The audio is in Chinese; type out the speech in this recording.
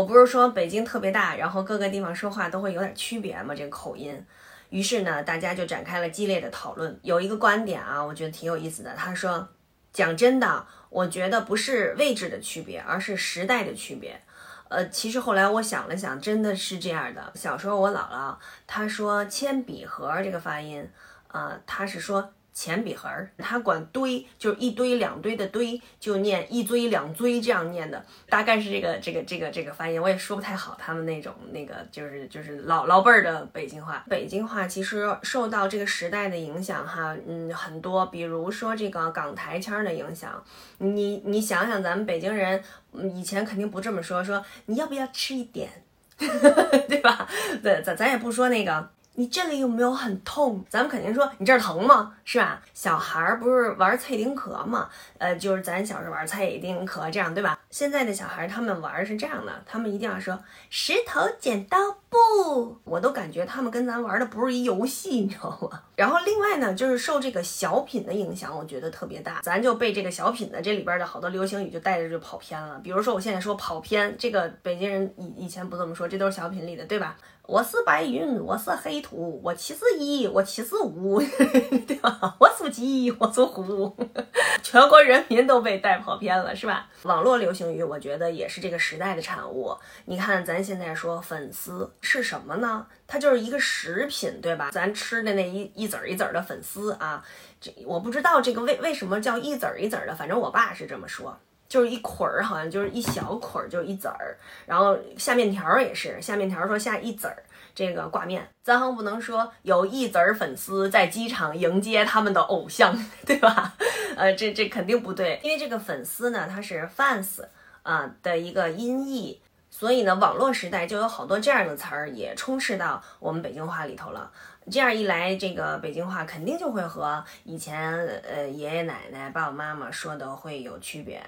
我不是说北京特别大，然后各个地方说话都会有点区别吗？这个口音。于是呢，大家就展开了激烈的讨论。有一个观点啊，我觉得挺有意思的。他说：“讲真的，我觉得不是位置的区别，而是时代的区别。”呃，其实后来我想了想，真的是这样的。小时候我姥姥她说“铅笔盒”这个发音，啊，她是说。铅笔盒儿，他管堆就是一堆两堆的堆，就念一堆两堆这样念的，大概是这个这个这个这个发音，我也说不太好。他们那种那个就是就是老老辈儿的北京话，北京话其实受到这个时代的影响哈，嗯，很多，比如说这个港台腔的影响，你你想想，咱们北京人以前肯定不这么说，说你要不要吃一点，对吧？对，咱咱也不说那个。你这里有没有很痛？咱们肯定说你这儿疼吗？是吧？小孩儿不是玩菜丁壳吗？呃，就是咱小时候玩菜丁壳这样，对吧？现在的小孩他们玩是这样的，他们一定要说石头剪刀布，我都感觉他们跟咱玩的不是一游戏，你知道吗？然后另外呢，就是受这个小品的影响，我觉得特别大，咱就被这个小品的这里边的好多流行语就带着就跑偏了。比如说我现在说跑偏，这个北京人以以前不这么说，这都是小品里的，对吧？我是白云，我是黑土土，我七十一，我七十五，对吧？我属鸡，我属虎，全国人民都被带跑偏了，是吧？网络流行语，我觉得也是这个时代的产物。你看，咱现在说粉丝是什么呢？它就是一个食品，对吧？咱吃的那一一籽儿一籽儿的粉丝啊，这我不知道这个为为什么叫一籽儿一籽儿的，反正我爸是这么说。就是一捆儿，好像就是一小捆儿，就是一籽儿。然后下面条也是，下面条说下一籽儿，这个挂面，咱横不能说有一籽儿粉丝在机场迎接他们的偶像，对吧？呃，这这肯定不对，因为这个粉丝呢，它是 fans 啊的一个音译，所以呢，网络时代就有好多这样的词儿也充斥到我们北京话里头了。这样一来，这个北京话肯定就会和以前呃爷爷奶奶、爸爸妈妈说的会有区别。